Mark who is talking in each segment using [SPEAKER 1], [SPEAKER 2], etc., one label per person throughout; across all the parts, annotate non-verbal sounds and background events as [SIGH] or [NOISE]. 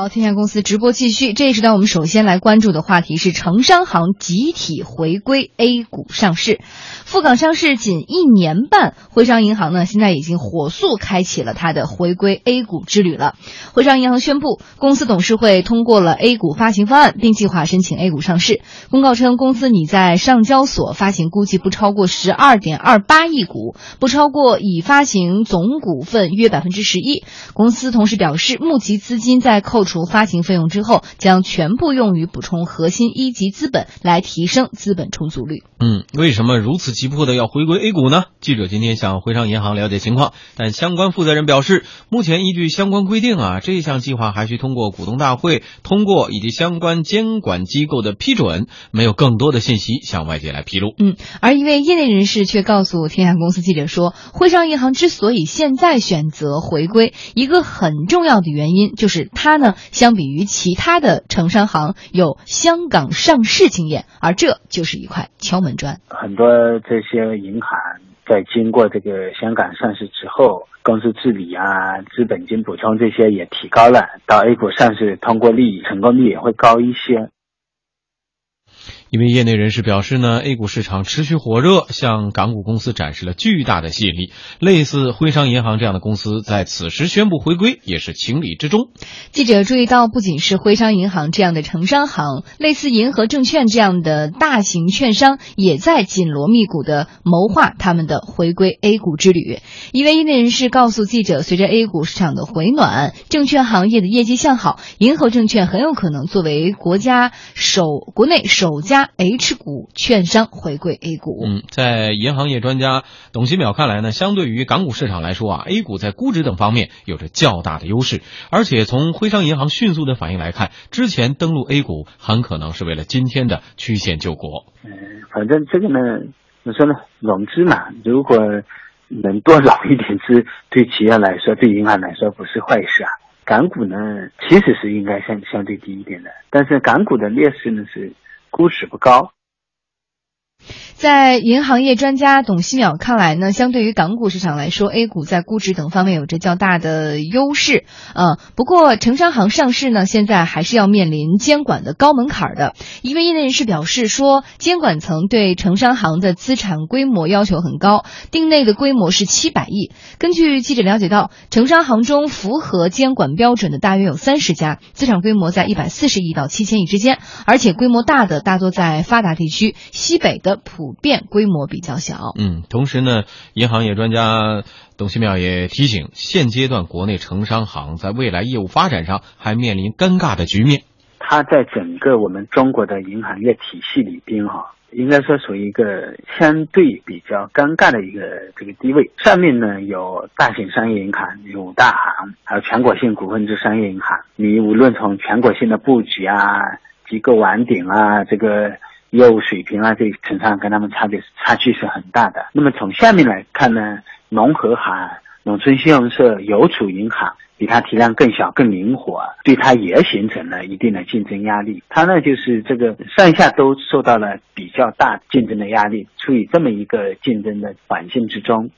[SPEAKER 1] 好，天下公司直播继续。这一时段，我们首先来关注的话题是城商行集体回归 A 股上市。赴港上市仅一年半，徽商银行呢现在已经火速开启了它的回归 A 股之旅了。徽商银行宣布，公司董事会通过了 A 股发行方案，并计划申请 A 股上市。公告称，公司拟在上交所发行估计不超过十二点二八亿股，不超过已发行总股份约百分之十一。公司同时表示，募集资金在扣除发行费用之后，将全部用于补充核心一级资本，来提升资本充足率。
[SPEAKER 2] 嗯，为什么如此急迫的要回归 A 股呢？记者今天向徽商银行了解情况，但相关负责人表示，目前依据相关规定啊，这项计划还需通过股东大会通过以及相关监管机构的批准，没有更多的信息向外界来披露。
[SPEAKER 1] 嗯，而一位业内人士却告诉天下公司记者说，徽商银行之所以现在选择回归，一个很重要的原因就是它呢，相比于其他的城商行有香港上市经验，而这就是一块敲门砖。
[SPEAKER 3] 很多这些银行在经过这个香港上市之后，公司治理啊、资本金补充这些也提高了，到 A 股上市通过率、成功率也会高一些。
[SPEAKER 2] 一位业内人士表示呢，A 股市场持续火热，向港股公司展示了巨大的吸引力。类似徽商银行这样的公司在此时宣布回归，也是情理之中。
[SPEAKER 1] 记者注意到，不仅是徽商银行这样的城商行，类似银河证券这样的大型券商，也在紧锣密鼓的谋划他们的回归 A 股之旅。一位业内人士告诉记者，随着 A 股市场的回暖，证券行业的业绩向好，银河证券很有可能作为国家首国内首家 H 股券商回归 A 股。
[SPEAKER 2] 嗯，在银行业专家董希淼看来呢，相对于港股市场来说啊，A 股在估值等方面有着较大的优势，而且从徽商银行迅速的反应来看，之前登陆 A 股很可能是为了今天的曲线救国。
[SPEAKER 3] 嗯，反正这个呢，怎么说呢？融资嘛，如果能多融一点资，对企业来说，对银行来说不是坏事啊。港股呢，其实是应该相相对低一点的，但是港股的劣势呢是估值不高。
[SPEAKER 1] 在银行业专家董希淼看来呢，相对于港股市场来说，A 股在估值等方面有着较大的优势。呃，不过城商行上市呢，现在还是要面临监管的高门槛的。一位业内人士表示说，监管层对城商行的资产规模要求很高，定内的规模是七百亿。根据记者了解到，城商行中符合监管标准的大约有三十家，资产规模在一百四十亿到七千亿之间，而且规模大的大多在发达地区，西北的普遍规模比较小。
[SPEAKER 2] 嗯，同时呢，银行业专家董希淼也提醒，现阶段国内城商行在未来业务发展上还面临尴尬的局面。
[SPEAKER 3] 它在整个我们中国的银行业体系里边哈、应该说属于一个相对比较尴尬的一个这个地位。上面呢有大型商业银行，有五大行，还有全国性股份制商业银行。你无论从全国性的布局啊、机构网点啊、这个业务水平啊，这城商跟他们差别差距是很大的。那么从下面来看呢，农合行、农村信用社、邮储银行。比它体量更小、更灵活，对它也形成了一定的竞争压力。它呢，就是这个上下都受到了比较大竞争的压力，处于这么一个竞争的环境之中。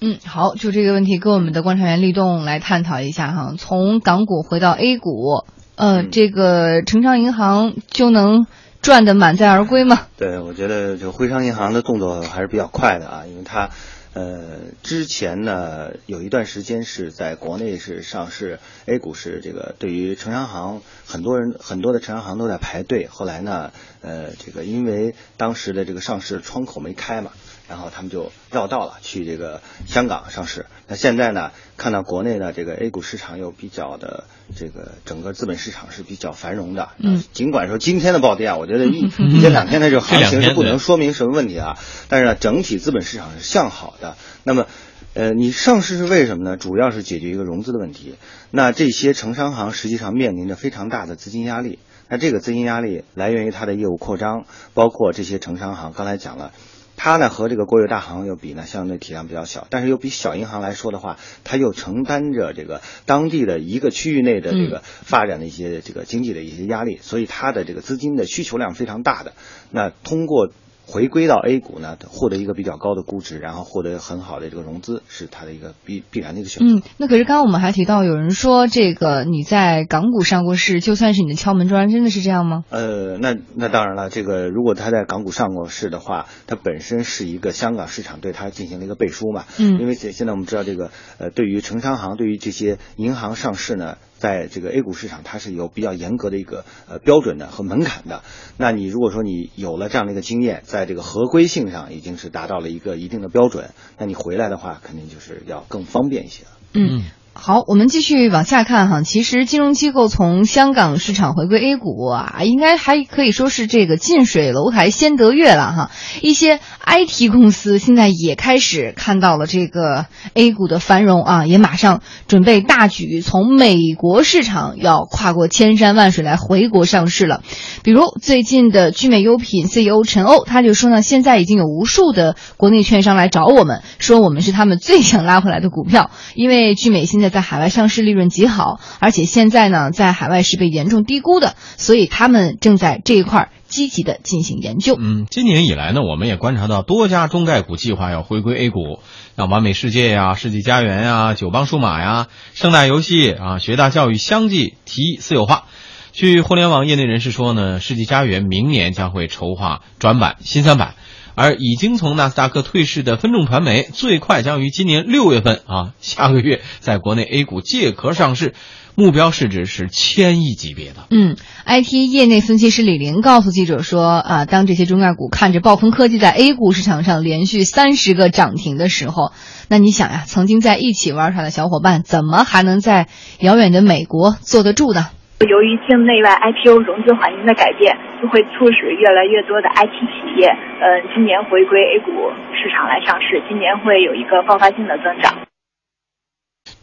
[SPEAKER 1] 嗯，好，就这个问题跟我们的观察员立栋来探讨一下哈。从港股回到 A 股，呃，
[SPEAKER 4] 嗯
[SPEAKER 1] 这个城商银行就能赚得满载而归吗？
[SPEAKER 4] 对，我觉得就徽商银行的动作还是比较快的啊，因为它，呃，之前呢有一段时间是在国内是上市 A 股是这个对于城商行很多人很多的城商行都在排队，后来呢，呃，这个因为当时的这个上市窗口没开嘛。然后他们就绕道了，去这个香港上市。那现在呢，看到国内的这个 A 股市场又比较的这个整个资本市场是比较繁荣的。
[SPEAKER 1] 嗯，
[SPEAKER 4] 尽管说今天的暴跌啊，我觉得一 [LAUGHS] 一天两天的这个行情是不能说明什么问题啊。但是呢，整体资本市场是向好的。那么，呃，你上市是为什么呢？主要是解决一个融资的问题。那这些城商行实际上面临着非常大的资金压力。那这个资金压力来源于它的业务扩张，包括这些城商行刚才讲了。它呢和这个国有大行又比呢，相对体量比较小，但是又比小银行来说的话，它又承担着这个当地的一个区域内的这个发展的一些这个经济的一些压力，所以它的这个资金的需求量非常大的。那通过。回归到 A 股呢，获得一个比较高的估值，然后获得很好的这个融资，是它的一个必必然的一个选择。
[SPEAKER 1] 嗯，那可是刚刚我们还提到，有人说这个你在港股上过市，就算是你的敲门砖，真的是这样吗？
[SPEAKER 4] 呃，那那当然了，这个如果他在港股上过市的话，它本身是一个香港市场对它进行了一个背书嘛。
[SPEAKER 1] 嗯，
[SPEAKER 4] 因为现现在我们知道这个呃，对于城商行，对于这些银行上市呢。在这个 A 股市场，它是有比较严格的一个呃标准的和门槛的。那你如果说你有了这样的一个经验，在这个合规性上已经是达到了一个一定的标准，那你回来的话，肯定就是要更方便一些了。
[SPEAKER 1] 嗯。好，我们继续往下看哈。其实金融机构从香港市场回归 A 股啊，应该还可以说是这个近水楼台先得月了哈。一些 IT 公司现在也开始看到了这个 A 股的繁荣啊，也马上准备大举从美国市场要跨过千山万水来回国上市了。比如最近的聚美优品 CEO 陈欧他就说呢，现在已经有无数的国内券商来找我们，说我们是他们最想拉回来的股票，因为聚美现在。在海外上市利润极好，而且现在呢，在海外是被严重低估的，所以他们正在这一块积极的进行研究。
[SPEAKER 2] 嗯，今年以来呢，我们也观察到多家中概股计划要回归 A 股，像完美世界呀、世纪佳缘呀、九邦数码呀、盛大游戏啊、学大教育相继提私有化。据互联网业内人士说呢，世纪佳缘明年将会筹划转板新三板。而已经从纳斯达克退市的分众传媒，最快将于今年六月份啊，下个月在国内 A 股借壳上市，目标市值是千亿级别的。
[SPEAKER 1] 嗯，IT 业内分析师李林告诉记者说啊，当这些中概股看着暴风科技在 A 股市场上连续三十个涨停的时候，那你想呀，曾经在一起玩耍的小伙伴，怎么还能在遥远的美国坐得住呢？
[SPEAKER 5] 由于境内外 IPO 融资环境的改变，就会促使越来越多的 IT 企业，嗯，今年回归 A 股市场来上市，今年会有一个爆发性的增长。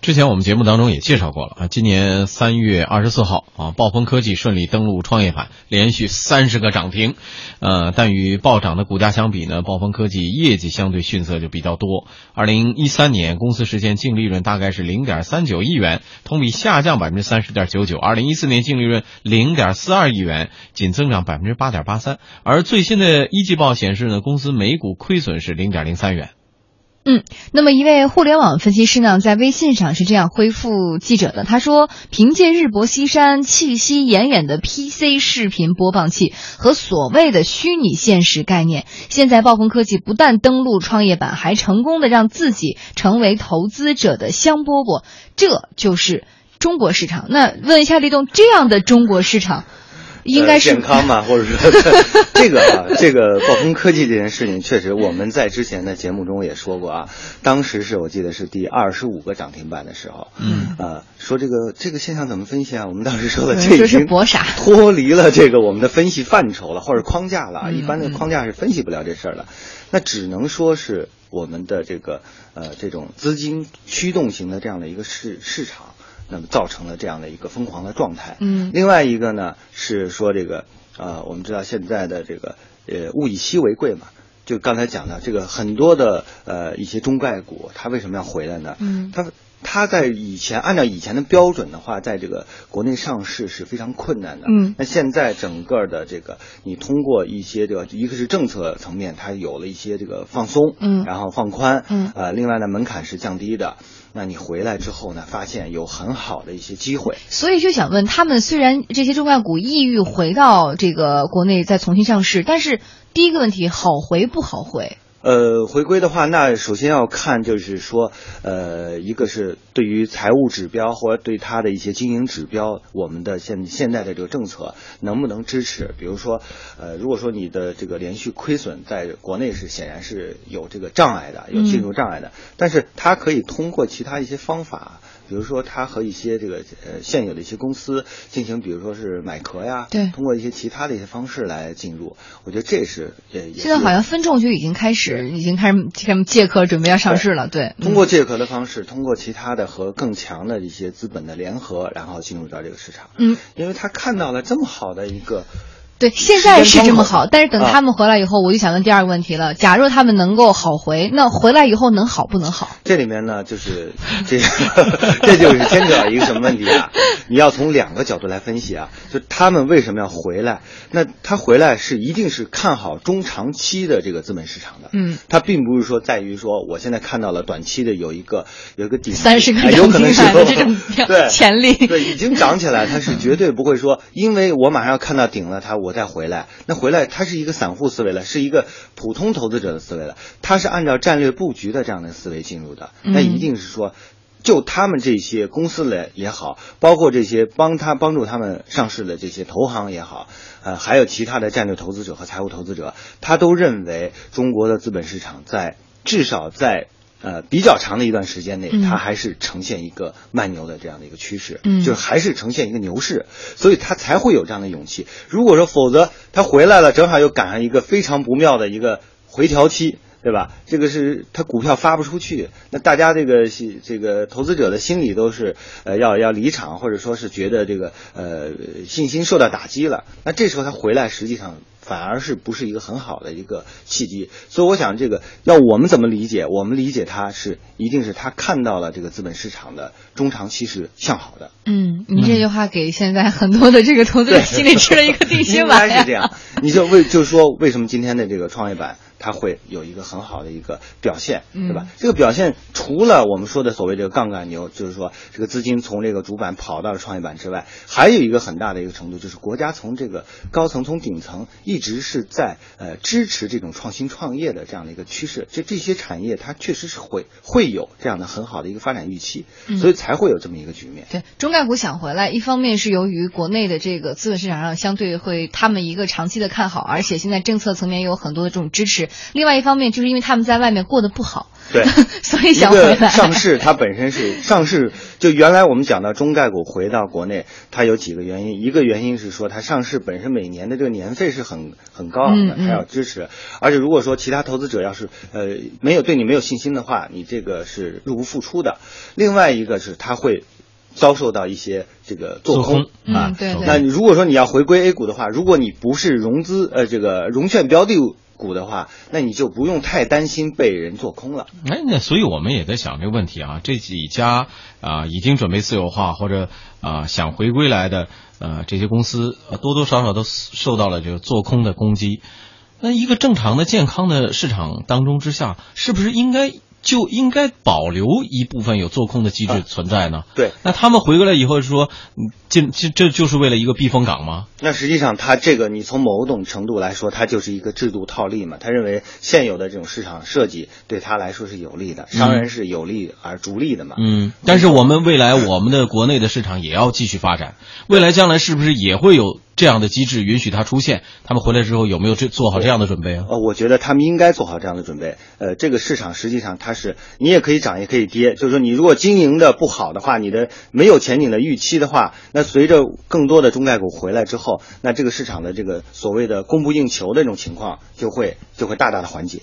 [SPEAKER 2] 之前我们节目当中也介绍过了啊，今年三月二十四号啊，暴风科技顺利登陆创业板，连续三十个涨停，呃，但与暴涨的股价相比呢，暴风科技业绩相对逊色就比较多。二零一三年公司实现净利润大概是零点三九亿元，同比下降百分之三十点九九。二零一四年净利润零点四二亿元，仅增长百分之八点八三。而最新的一季报显示呢，公司每股亏损是零点零三元。
[SPEAKER 1] 嗯，那么一位互联网分析师呢，在微信上是这样回复记者的：他说，凭借日薄西山、气息奄奄的 PC 视频播放器和所谓的虚拟现实概念，现在暴风科技不但登陆创业板，还成功的让自己成为投资者的香饽饽，这就是中国市场。那问一下李栋，这样的中国市场？应该是
[SPEAKER 4] 健康嘛，或者说 [LAUGHS] 这个啊，这个暴风科技这件事情，确实我们在之前的节目中也说过啊。当时是我记得是第二十五个涨停板的时候，
[SPEAKER 2] 嗯
[SPEAKER 4] 啊，说这个这个现象怎么分析啊？我们当时说的这已经
[SPEAKER 1] 博傻，
[SPEAKER 4] 脱离了这个我们的分析范畴了，或者框架了。一般的框架是分析不了这事儿的，那只能说是我们的这个呃这种资金驱动型的这样的一个市市场。那么造成了这样的一个疯狂的状态。
[SPEAKER 1] 嗯，
[SPEAKER 4] 另外一个呢是说这个呃，我们知道现在的这个呃物以稀为贵嘛，就刚才讲的这个很多的呃一些中概股，它为什么要回来呢？
[SPEAKER 1] 嗯，
[SPEAKER 4] 它它在以前按照以前的标准的话，在这个国内上市是非常困难的。
[SPEAKER 1] 嗯，
[SPEAKER 4] 那现在整个的这个你通过一些这个一个是政策层面，它有了一些这个放松，
[SPEAKER 1] 嗯，
[SPEAKER 4] 然后放宽，
[SPEAKER 1] 嗯，
[SPEAKER 4] 呃，另外呢门槛是降低的。那你回来之后呢，发现有很好的一些机会，
[SPEAKER 1] 所以就想问他们，虽然这些中概股意欲回到这个国内再重新上市，但是第一个问题好回不好回？
[SPEAKER 4] 呃，回归的话，那首先要看就是说，呃，一个是对于财务指标或者对它的一些经营指标，我们的现现在的这个政策能不能支持？比如说，呃，如果说你的这个连续亏损在国内是显然是有这个障碍的，有进入障碍的，但是它可以通过其他一些方法。比如说，他和一些这个呃现有的一些公司进行，比如说是买壳呀，
[SPEAKER 1] 对，
[SPEAKER 4] 通过一些其他的一些方式来进入，我觉得这是也
[SPEAKER 1] 现在好像分众就已经开始，已经开始开始借壳，准备要上市了，对。
[SPEAKER 4] 通过借壳的方式，通过其他的和更强的一些资本的联合，然后进入到这个市场，
[SPEAKER 1] 嗯，
[SPEAKER 4] 因为他看到了这么好的一个
[SPEAKER 1] 对，现在是这么好，但是等他们回来以后，我就想问第二个问题了：假如他们能够好回，那回来以后能好不能好？
[SPEAKER 4] 这里面呢，就是这这就是牵扯到一个什么问题啊？你要从两个角度来分析啊，就他们为什么要回来？那他回来是一定是看好中长期的这个资本市场的，
[SPEAKER 1] 嗯，
[SPEAKER 4] 他并不是说在于说我现在看到了短期的有一个有一个顶
[SPEAKER 1] 三十个
[SPEAKER 4] 哎有可能是
[SPEAKER 1] 这种
[SPEAKER 4] 对
[SPEAKER 1] 潜力
[SPEAKER 4] 对，已经涨起来，他是绝对不会说，因为我马上要看到顶了，它我再回来。那回来，它是一个散户思维了，是一个普通投资者的思维了，它是按照战略布局的这样的思维进入的，那
[SPEAKER 1] 嗯
[SPEAKER 4] 一定是说。就他们这些公司的也好，包括这些帮他帮助他们上市的这些投行也好，呃，还有其他的战略投资者和财务投资者，他都认为中国的资本市场在至少在呃比较长的一段时间内，
[SPEAKER 1] 嗯
[SPEAKER 4] 它还是呈现一个慢牛的这样的一个趋势，
[SPEAKER 1] 嗯
[SPEAKER 4] 就是还是呈现一个牛市，所以它才会有这样的勇气。如果说否则它回来了，正好又赶上一个非常不妙的一个回调期。对吧？这个是他股票发不出去，那大家这个是这个投资者的心理都是呃要要离场，或者说是觉得这个呃信心受到打击了。那这时候他回来，实际上反而是不是一个很好的一个契机。所以我想，这个要我们怎么理解？我们理解他是一定是他看到了这个资本市场的中长期是向好的。
[SPEAKER 1] 嗯，你这句话给现在很多的这个投资者心里吃了一个定心
[SPEAKER 4] 应
[SPEAKER 1] 丸呀。
[SPEAKER 4] 该是这样。[LAUGHS] 你就为就是说，为什么今天的这个创业板它会有一个很好的一个表现，对吧？
[SPEAKER 1] 嗯
[SPEAKER 4] 这个表现除了我们说的所谓这个杠杆牛，就是说这个资金从这个主板跑到了创业板之外，还有一个很大的一个程度，就是国家从这个高层从顶层一直是在呃支持这种创新创业的这样的一个趋势。这这些产业它确实是会会有这样的很好的一个发展预期，
[SPEAKER 1] 嗯
[SPEAKER 4] 所以才会有这么一个局面。
[SPEAKER 1] 对，中概股想回来，一方面是由于国内的这个资本市场上相对会他们一个长期的看好，而且现在政策层面也有很多的这种支持。另外一方面，就是因为他们在外面过得不好，
[SPEAKER 4] 对，[LAUGHS]
[SPEAKER 1] 所以想回来。
[SPEAKER 4] 上市，它本身是 [LAUGHS] 上市，就原来我们讲到中概股回到国内，它有几个原因，一个原因是说它上市本身每年的这个年费是很很高昂的，它要支持，而且如果说其他投资者要是呃没有对你没有信心的话，你这个是入不敷出的。另外一个是它会。遭受到一些这个做空啊
[SPEAKER 1] 嗯，对对
[SPEAKER 4] 那你如果说你要回归 A 股的话，如果你不是融资呃这个融券标的股的话，那你就不用太担心被人做空了。
[SPEAKER 2] 哎，那所以我们也在想这个问题啊，这几家啊、已经准备自由化或者啊、想回归来的呃这些公司，多多少少都受到了这个做空的攻击。那一个正常的、健康的市场当中之下，是不是应该就应该保留一部分有做空的机制存在呢？
[SPEAKER 4] 对，
[SPEAKER 2] 那他们回过来以后是说，嗯这这这就是为了一个避风港吗？
[SPEAKER 4] 那实际上，他这个你从某种程度来说，它就是一个制度套利嘛。他认为现有的这种市场设计对他来说是有利的，商人是有利而逐利的嘛。
[SPEAKER 2] 嗯，但是我们未来我们的国内的市场也要继续发展，未来将来是不是也会有这样的机制允许它出现？他们回来之后有没有这做好这样的准备啊？
[SPEAKER 4] 呃，我觉得他们应该做好这样的准备。呃，这个市场实际上它是你也可以涨，也可以跌。就是说，你如果经营的不好的话，你的没有前景的预期的话，那随着更多的中概股回来之后，那这个市场的这个所谓的供不应求的这种情况就会就会大大的缓解。